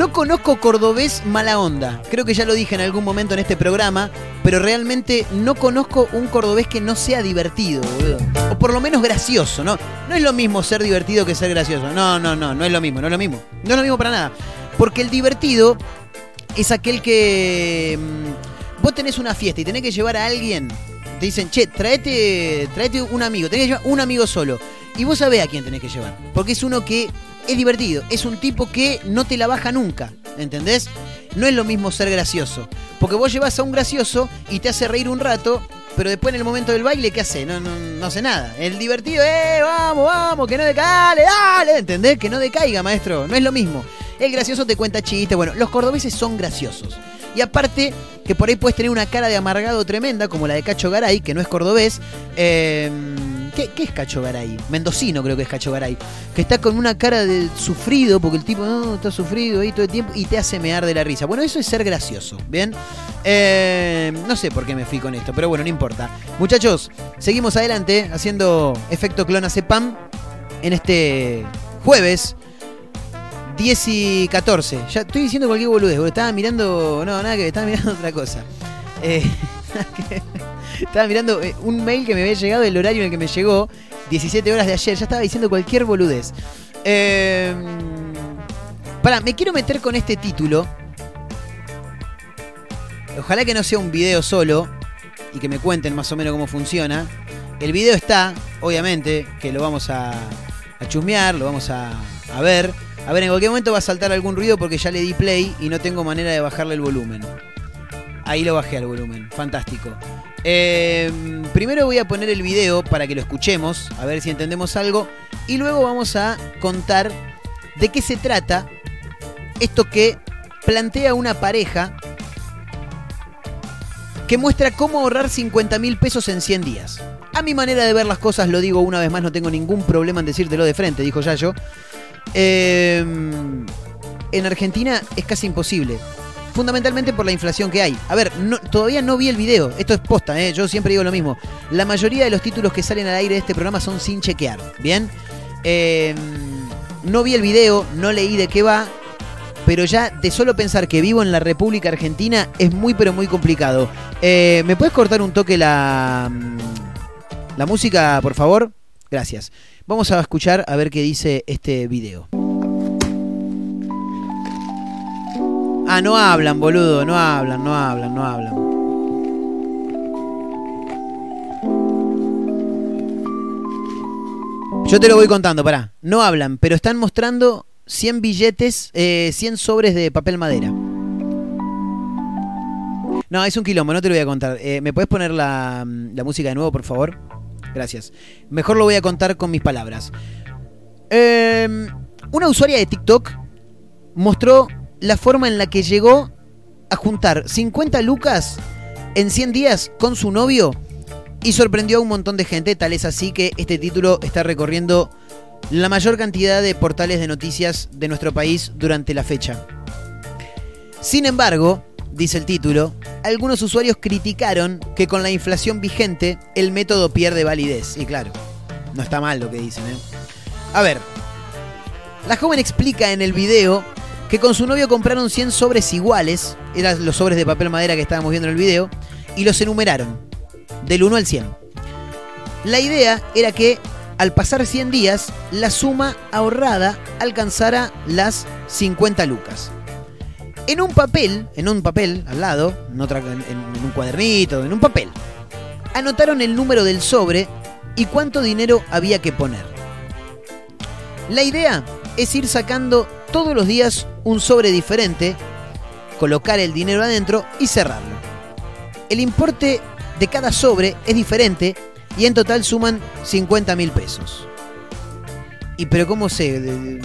No conozco cordobés mala onda. Creo que ya lo dije en algún momento en este programa, pero realmente no conozco un cordobés que no sea divertido, boludo. O por lo menos gracioso, ¿no? No es lo mismo ser divertido que ser gracioso. No, no, no, no es lo mismo, no es lo mismo. No es lo mismo para nada. Porque el divertido es aquel que mm, vos tenés una fiesta y tenés que llevar a alguien. Te dicen, che, traete, traete un amigo, tenés que llevar un amigo solo. Y vos sabés a quién tenés que llevar. Porque es uno que es divertido, es un tipo que no te la baja nunca, ¿entendés? No es lo mismo ser gracioso. Porque vos llevas a un gracioso y te hace reír un rato, pero después en el momento del baile, ¿qué hace? No, no, no hace nada. El divertido, ¡eh, vamos, vamos! Que no decaiga, dale, dale, ¿entendés? Que no decaiga, maestro. No es lo mismo. El gracioso te cuenta chistes. Bueno, los cordobeses son graciosos. Y aparte, que por ahí puedes tener una cara de amargado tremenda, como la de Cacho Garay, que no es cordobés. eh, ¿qué, es Cacho Garay? Mendocino creo que es Cacho Garay. Que está con una cara de sufrido, porque el tipo no está sufrido ahí todo el tiempo y te hace mear de la risa. Bueno, eso es ser gracioso, ¿bien? Eh, no sé por qué me fui con esto, pero bueno, no importa. Muchachos, seguimos adelante haciendo efecto clona Cepam en este jueves 10 y 14. Ya estoy diciendo cualquier boludez, porque estaba mirando. No, nada que estaba mirando otra cosa. Eh, estaba mirando eh, un mail que me había llegado, el horario en el que me llegó, 17 horas de ayer. Ya estaba diciendo cualquier boludez. Eh, para, me quiero meter con este título. Ojalá que no sea un video solo y que me cuenten más o menos cómo funciona. El video está, obviamente, que lo vamos a, chusmear, lo vamos a ver. A ver, en cualquier momento va a saltar algún ruido porque ya le di play y no tengo manera de bajarle el volumen. Ahí lo bajé al volumen, fantástico. Eh, primero voy a poner el video para que lo escuchemos, a ver si entendemos algo. Y luego vamos a contar de qué se trata esto que plantea una pareja que muestra cómo ahorrar 50 mil pesos en 100 días. A mi manera de ver las cosas, lo digo una vez más, no tengo ningún problema en decírtelo de frente, dijo Yayo. Eh, en Argentina es casi imposible. Fundamentalmente por la inflación que hay. A ver, todavía no vi el video. Esto es posta, ¿eh? yo siempre digo lo mismo. La mayoría de los títulos que salen al aire de este programa son sin chequear. ¿Bien? Eh, no vi el video, no leí de qué va. Pero ya de solo pensar que vivo en la República Argentina es muy pero muy complicado. Eh, ¿Me puedes cortar un toque la, la música, por favor? Gracias. Vamos a escuchar a ver qué dice este video. Ah, no hablan, boludo, no hablan, no hablan, no hablan. Yo te lo voy contando, pará. No hablan, pero están mostrando 100 billetes, eh, 100 sobres de papel madera. No, es un quilombo, no te lo voy a contar. Eh, ¿Me puedes poner la, la música de nuevo, por favor? Gracias. Mejor lo voy a contar con mis palabras. Eh, una usuaria de TikTok mostró la forma en la que llegó a juntar 50 lucas en 100 días con su novio y sorprendió a un montón de gente. Tal es así que este título está recorriendo la mayor cantidad de portales de noticias de nuestro país durante la fecha. Sin embargo, dice el título, algunos usuarios criticaron que con la inflación vigente el método pierde validez. Y claro, no está mal lo que dicen. ¿eh? A ver, la joven explica en el video que con su novio compraron 100 sobres iguales, eran los sobres de papel madera que estábamos viendo en el video, y los enumeraron, del 1 al 100. La idea era que al pasar 100 días, la suma ahorrada alcanzara las 50 lucas. En un papel, en un papel al lado, en, en- en un cuadernito, en un papel, anotaron el número del sobre y cuánto dinero había que poner. La idea es ir sacando todos los días un sobre diferente, colocar el dinero adentro y cerrarlo. El importe de cada sobre es diferente y en total suman 50 mil pesos. ¿Y pero cómo de-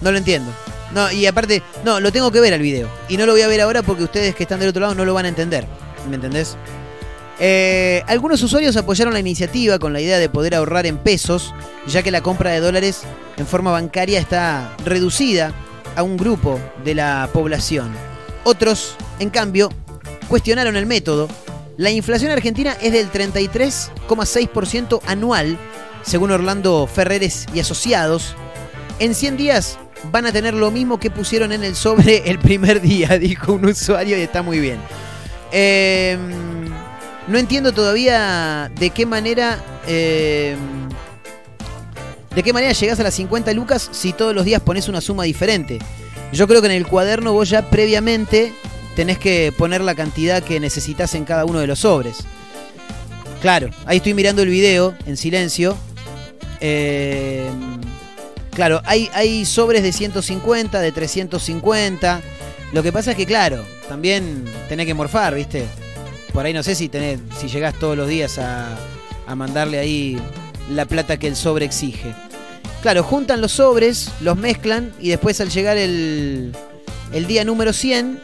No lo entiendo. No, y aparte, no, lo tengo que ver al video. Y no lo voy a ver ahora porque ustedes que están del otro lado no lo van a entender. ¿Me entendés? Eh, algunos usuarios apoyaron la iniciativa con la idea de poder ahorrar en pesos, ya que la compra de dólares en forma bancaria está reducida a un grupo de la población. Otros, en cambio, cuestionaron el método. La inflación argentina es del 33,6% anual, según Orlando Ferreres y Asociados. En 100 días van a tener lo mismo que pusieron en el sobre el primer día, dijo un usuario y está muy bien. Eh, no entiendo todavía de qué manera. eh, de qué manera llegás a las 50 lucas si todos los días pones una suma diferente. Yo creo que en el cuaderno vos ya previamente tenés que poner la cantidad que necesitas en cada uno de los sobres. Claro, ahí estoy mirando el video en silencio. Eh, claro, hay, hay sobres de 150, de 350. Lo que pasa es que, claro, también tenés que morfar, ¿viste? Por ahí no sé si tenés, si llegás todos los días a, a mandarle ahí la plata que el sobre exige. Claro, juntan los sobres, los mezclan y después al llegar el, el día número 100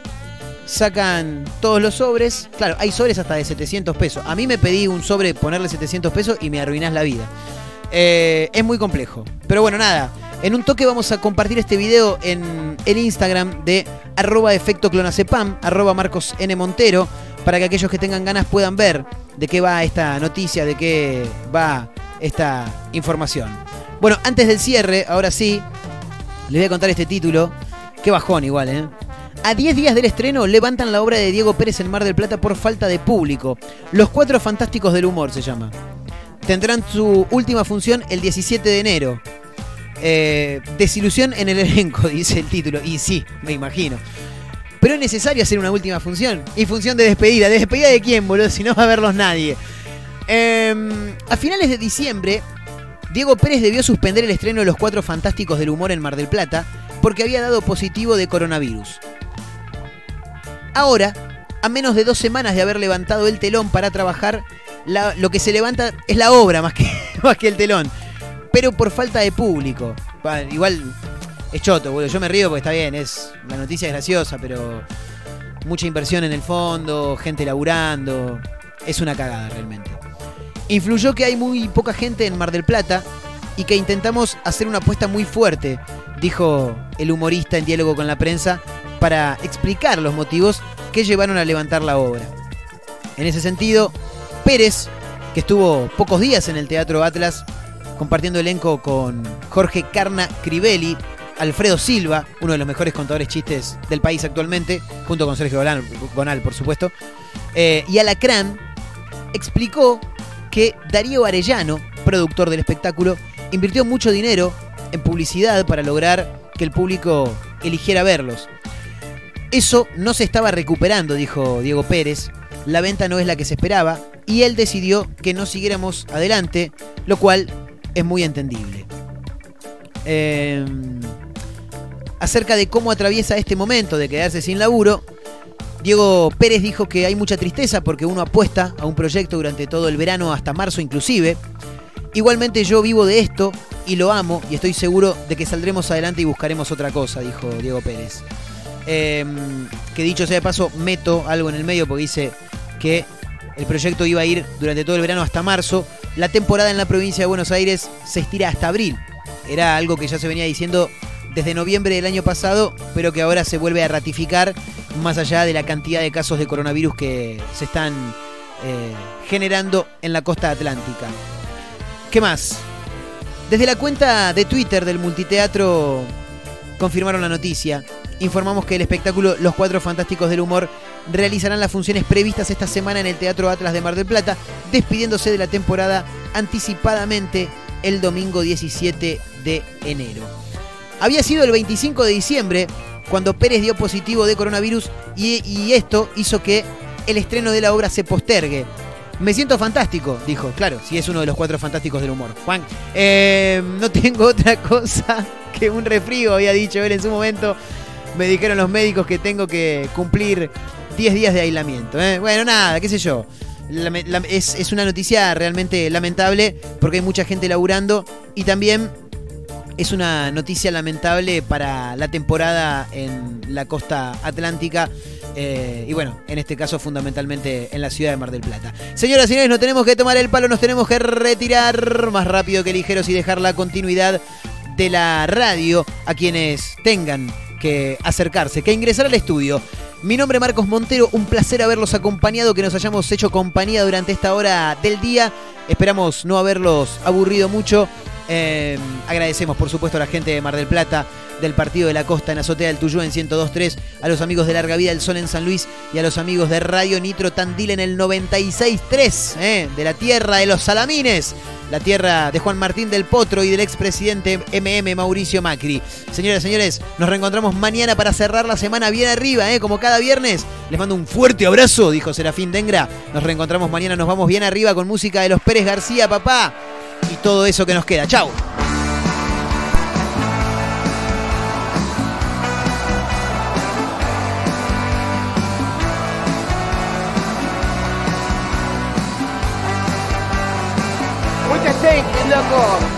sacan todos los sobres. Claro, hay sobres hasta de 700 pesos. A mí me pedí un sobre ponerle 700 pesos y me arruinás la vida. Eh, es muy complejo. Pero bueno, nada. En un toque vamos a compartir este video en el Instagram de arroba efecto clonacepam, arroba Marcos. Montero, para que aquellos que tengan ganas puedan ver de qué va esta noticia, de qué va esta información. Bueno, antes del cierre, ahora sí, les voy a contar este título. Qué bajón igual, ¿eh? A 10 días del estreno levantan la obra de Diego Pérez en Mar del Plata por falta de público. Los Cuatro Fantásticos del Humor se llama. Tendrán su última función el 17 de enero. Eh, desilusión en el elenco, dice el título. Y sí, me imagino. Pero es necesario hacer una última función. Y función de despedida. ¿De despedida de quién, boludo? Si no va a verlos nadie. Eh, a finales de diciembre, Diego Pérez debió suspender el estreno de Los Cuatro Fantásticos del Humor en Mar del Plata porque había dado positivo de coronavirus. Ahora, a menos de dos semanas de haber levantado el telón para trabajar, lo que se levanta es la obra más que, más que el telón. Pero por falta de público. Igual es choto, boludo. Yo me río porque está bien, es la noticia es graciosa, pero mucha inversión en el fondo, gente laburando. Es una cagada realmente. Influyó que hay muy poca gente en Mar del Plata y que intentamos hacer una apuesta muy fuerte, dijo el humorista en diálogo con la prensa, para explicar los motivos que llevaron a levantar la obra. En ese sentido, Pérez, que estuvo pocos días en el Teatro Atlas compartiendo elenco con Jorge Carna Crivelli, Alfredo Silva, uno de los mejores contadores chistes del país actualmente, junto con Sergio Gonal, por supuesto, eh, y Alacrán, explicó que Darío Arellano, productor del espectáculo, invirtió mucho dinero en publicidad para lograr que el público eligiera verlos. Eso no se estaba recuperando, dijo Diego Pérez. La venta no es la que se esperaba y él decidió que no siguiéramos adelante, lo cual es muy entendible. Eh, acerca de cómo atraviesa este momento de quedarse sin laburo, Diego Pérez dijo que hay mucha tristeza porque uno apuesta a un proyecto durante todo el verano hasta marzo inclusive. Igualmente yo vivo de esto y lo amo y estoy seguro de que saldremos adelante y buscaremos otra cosa, dijo Diego Pérez. Eh, que dicho sea de paso, meto algo en el medio porque dice que el proyecto iba a ir durante todo el verano hasta marzo. La temporada en la provincia de Buenos Aires se estira hasta abril. Era algo que ya se venía diciendo desde noviembre del año pasado, pero que ahora se vuelve a ratificar más allá de la cantidad de casos de coronavirus que se están eh, generando en la costa atlántica. ¿Qué más? Desde la cuenta de Twitter del multiteatro confirmaron la noticia. Informamos que el espectáculo Los Cuatro Fantásticos del Humor realizarán las funciones previstas esta semana en el Teatro Atlas de Mar del Plata, despidiéndose de la temporada anticipadamente el domingo 17 de enero. Había sido el 25 de diciembre cuando Pérez dio positivo de coronavirus y, esto hizo que el estreno de la obra se postergue. Me siento fantástico, dijo. Claro, si es uno de los cuatro fantásticos del humor. Juan, eh, no tengo otra cosa que un resfrío, había dicho él en su momento. Me dijeron los médicos que tengo que cumplir 10 días de aislamiento. ¿eh? Bueno, nada, qué sé yo. Es, es una noticia realmente lamentable porque hay mucha gente laburando y también es una noticia lamentable para la temporada en la costa atlántica. eh, y bueno, en este caso fundamentalmente en la ciudad de Mar del Plata. Señoras y señores, nos tenemos que tomar el palo, nos tenemos que retirar más rápido que ligeros y dejar la continuidad de la radio a quienes tengan que acercarse, que ingresar al estudio. Mi nombre es Marcos Montero, un placer haberlos acompañado, que nos hayamos hecho compañía durante esta hora del día. Esperamos no haberlos aburrido mucho. Eh, agradecemos, por supuesto, a la gente de Mar del Plata, del Partido de la Costa en Azotea del Tuyú en 102.3, a los amigos de Larga Vida del Sol en San Luis y a los amigos de Radio Nitro Tandil en el 96.3, eh, de la tierra de los Salamines, la tierra de Juan Martín del Potro y del expresidente MM Mauricio Macri. Señoras y señores, nos reencontramos mañana para cerrar la semana bien arriba, eh, como cada viernes. Les mando un fuerte abrazo, dijo Serafín Dengra. Nos reencontramos mañana, nos vamos bien arriba con música de los Pérez García, papá y todo eso que nos queda. Chau. Muchas thanks, loco.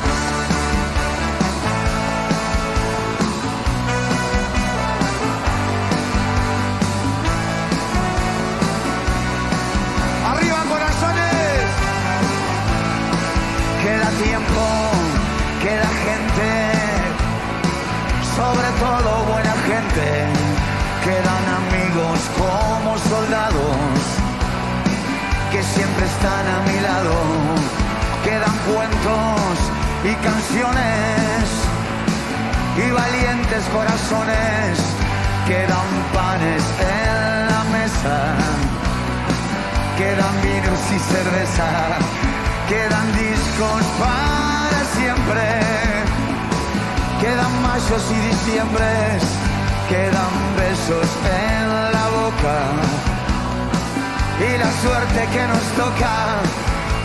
Y canciones y valientes corazones, quedan panes en la mesa, quedan vinos y cerveza, quedan discos para siempre, quedan mayos y diciembres, quedan besos en la boca. Y la suerte que nos toca,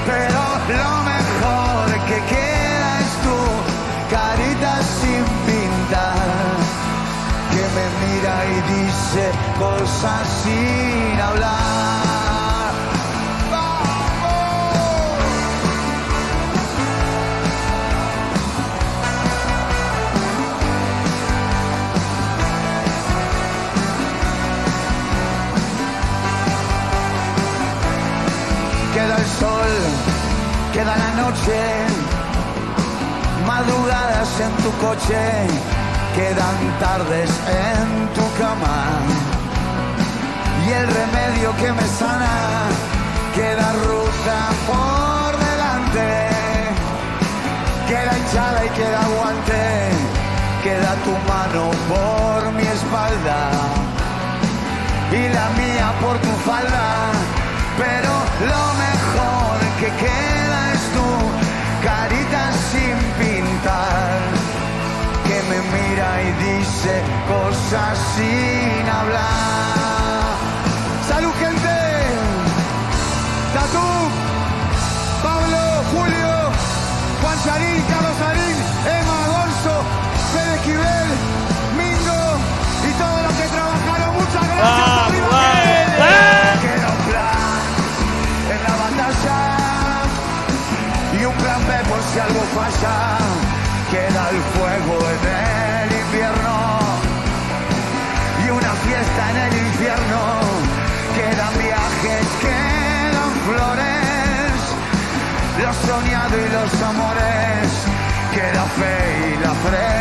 pero lo mejor que queda tu carita sin pintar, que me mira y dice cosas sin hablar. Queda el sol, queda la noche, madrugadas en tu coche, quedan tardes en tu cama. Y el remedio que me sana, queda ruta por delante, queda hinchada y queda guante, queda tu mano por mi espalda y la mía por tu falda. Pero lo mejor que queda dice cosas sin hablar. ¡Salud, gente! Tatú, Pablo, Julio, Juan Charín, Carlos Sarín, Emma Gonzo, Fede Esquivel, Mingo y todos los que trabajaron. Muchas gracias. ¡Arriba, gente! Queda un plan en la batalla y un plan B por si algo falla. y los amores que la fe y la fe